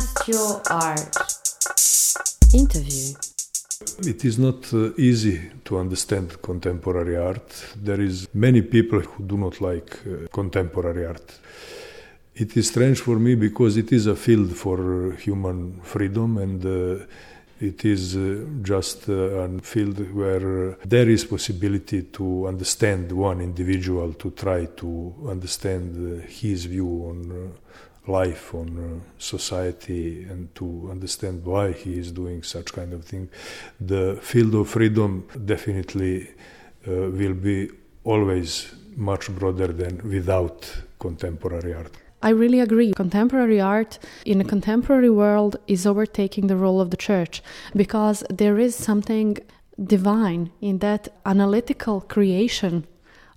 Cast Your Art. Interview. It is not uh, easy to understand contemporary art. There is many people who do not like uh, contemporary art. It is strange for me because it is a field for human freedom and uh, it is uh, just uh, a field where there is possibility to understand one individual to try to understand uh, his view on uh, life on uh, society and to understand why he is doing such kind of thing the field of freedom definitely uh, will be always much broader than without contemporary art I really agree. Contemporary art in a contemporary world is overtaking the role of the church because there is something divine in that analytical creation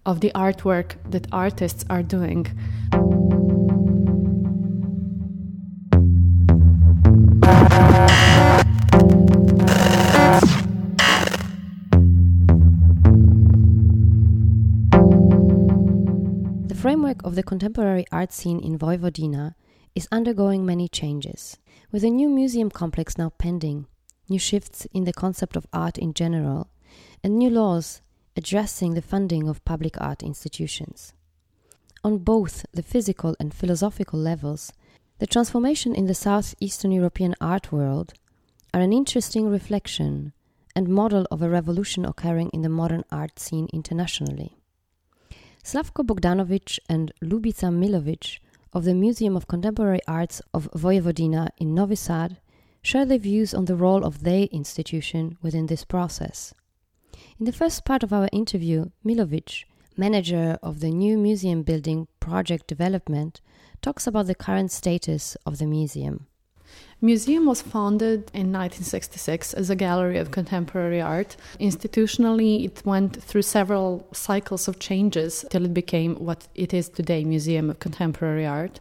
of the artwork that artists are doing. Framework of the contemporary art scene in Vojvodina is undergoing many changes. With a new museum complex now pending, new shifts in the concept of art in general, and new laws addressing the funding of public art institutions. On both the physical and philosophical levels, the transformation in the southeastern European art world are an interesting reflection and model of a revolution occurring in the modern art scene internationally. Slavko Bogdanovic and Ljubica Milovic of the Museum of Contemporary Arts of Vojvodina in Novi Sad share their views on the role of their institution within this process. In the first part of our interview, Milovic, manager of the new museum building project development, talks about the current status of the museum. Museum was founded in 1966 as a gallery of contemporary art. Institutionally, it went through several cycles of changes till it became what it is today, Museum of Contemporary Art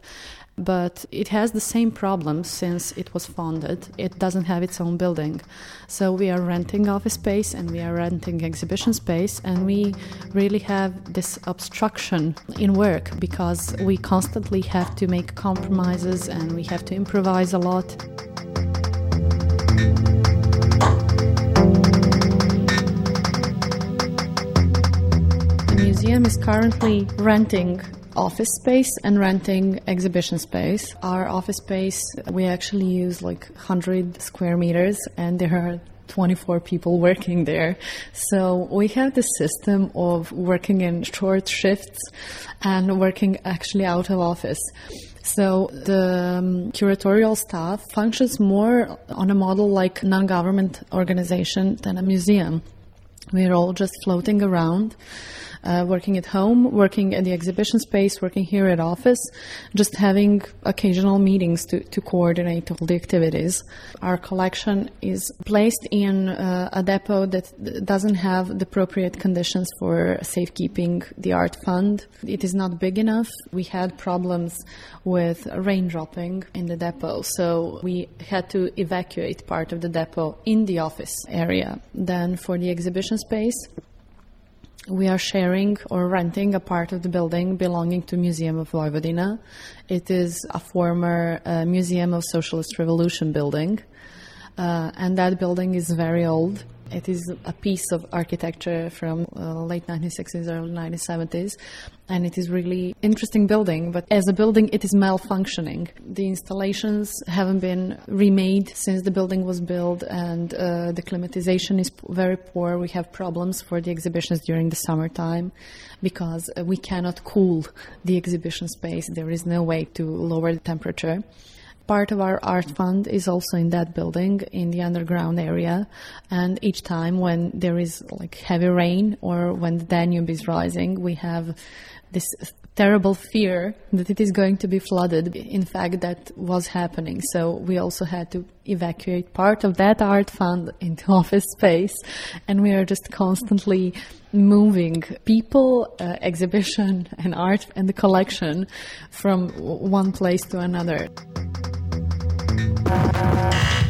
but it has the same problem since it was founded. It doesn't have its own building. So we are renting office space and we are renting exhibition space, and we really have this obstruction in work because we constantly have to make compromises and we have to improvise a lot. The museum is currently renting office space and renting exhibition space. Our office space, we actually use like 100 square meters, and there are 24 people working there. So we have the system of working in short shifts and working actually out of office. So the um, curatorial staff functions more on a model like non-government organization than a museum. We're all just floating around uh, working at home, working at the exhibition space, working here at office, just having occasional meetings to, to coordinate all the activities. Our collection is placed in uh, a depot that doesn't have the appropriate conditions for safekeeping the art fund. It is not big enough. We had problems with rain dropping in the depot, so we had to evacuate part of the depot in the office area. Then for the exhibition space, we are sharing or renting a part of the building belonging to Museum of Vojvodina. It is a former uh, Museum of Socialist Revolution building, uh, and that building is very old. It is a piece of architecture from uh, late 1960s, early 1970s, and it is really interesting building. But as a building, it is malfunctioning. The installations haven't been remade since the building was built, and uh, the climatization is very poor. We have problems for the exhibitions during the summertime because uh, we cannot cool the exhibition space. There is no way to lower the temperature part of our art fund is also in that building in the underground area. And each time when there is like heavy rain or when the danube is rising we have this terrible fear that it is going to be flooded in fact that was happening. So we also had to evacuate part of that art fund into office space. And we are just constantly moving people uh, exhibition and art and the collection from one place to another Thank you.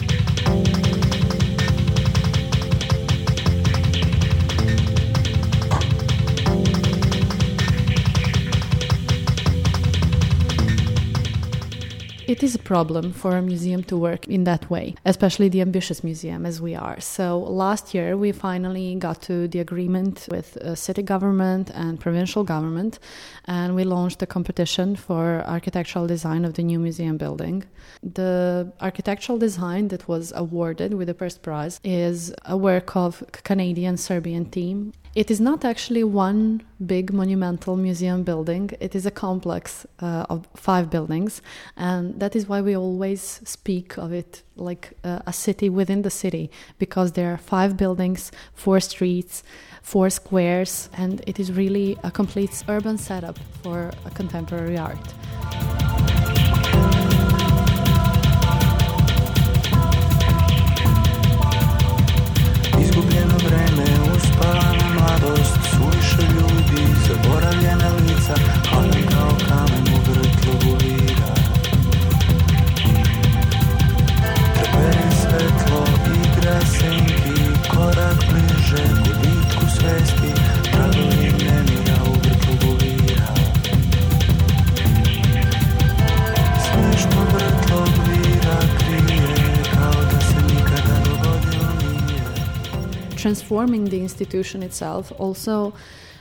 It is a problem for a museum to work in that way, especially the ambitious museum as we are. So last year we finally got to the agreement with uh, city government and provincial government, and we launched a competition for architectural design of the new museum building. The architectural design that was awarded with the first prize is a work of Canadian Serbian team it is not actually one big monumental museum building, it is a complex uh, of five buildings, and that is why we always speak of it like uh, a city within the city because there are five buildings, four streets, four squares, and it is really a complete urban setup for a contemporary art. Transforming the institution itself also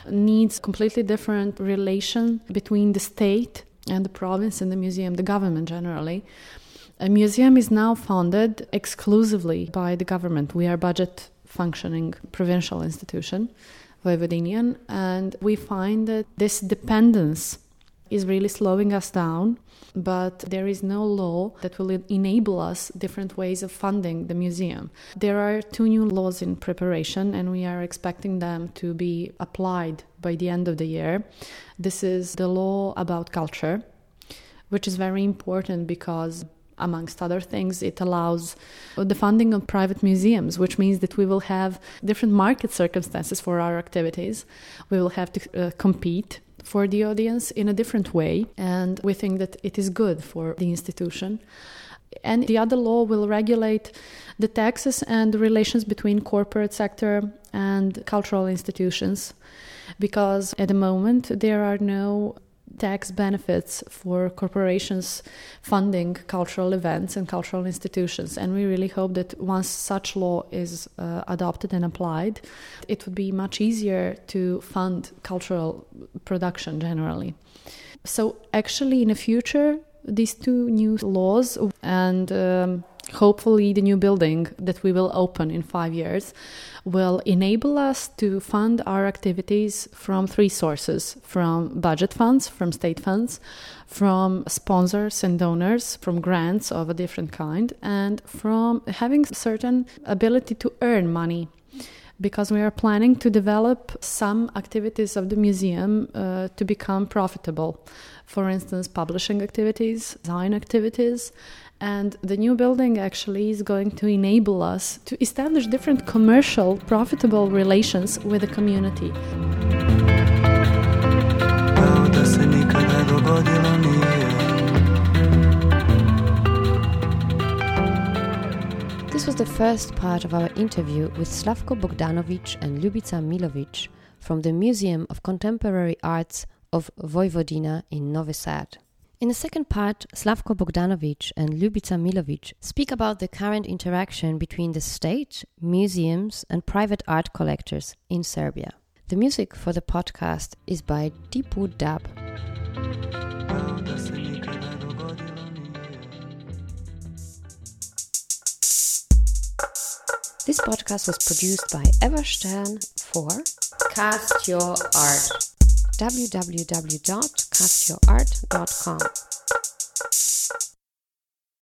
needs completely different relation between the state and the province and the museum, the government generally. A museum is now funded exclusively by the government. We are budget functioning provincial institution, Vojvodinian, and we find that this dependence is really slowing us down but there is no law that will enable us different ways of funding the museum. There are two new laws in preparation, and we are expecting them to be applied by the end of the year. This is the law about culture, which is very important because amongst other things, it allows the funding of private museums, which means that we will have different market circumstances for our activities. We will have to uh, compete for the audience in a different way, and we think that it is good for the institution. And the other law will regulate the taxes and the relations between corporate sector and cultural institutions because at the moment there are no tax benefits for corporations funding cultural events and cultural institutions. And we really hope that once such law is uh, adopted and applied, it would be much easier to fund cultural production generally. So, actually, in the future, these two new laws and um, hopefully the new building that we will open in five years will enable us to fund our activities from three sources from budget funds, from state funds, from sponsors and donors, from grants of a different kind, and from having certain ability to earn money because we are planning to develop some activities of the museum uh, to become profitable. For instance, publishing activities, design activities, and the new building actually is going to enable us to establish different commercial, profitable relations with the community. This was the first part of our interview with Slavko Bogdanovic and Ljubica Milovic from the Museum of Contemporary Arts of Vojvodina in Novi Sad. In the second part, Slavko Bogdanovic and Ljubica Milovic speak about the current interaction between the state, museums, and private art collectors in Serbia. The music for the podcast is by Deepu Dub. This podcast was produced by Eva Stern for Cast Your Art www.castyourart.com.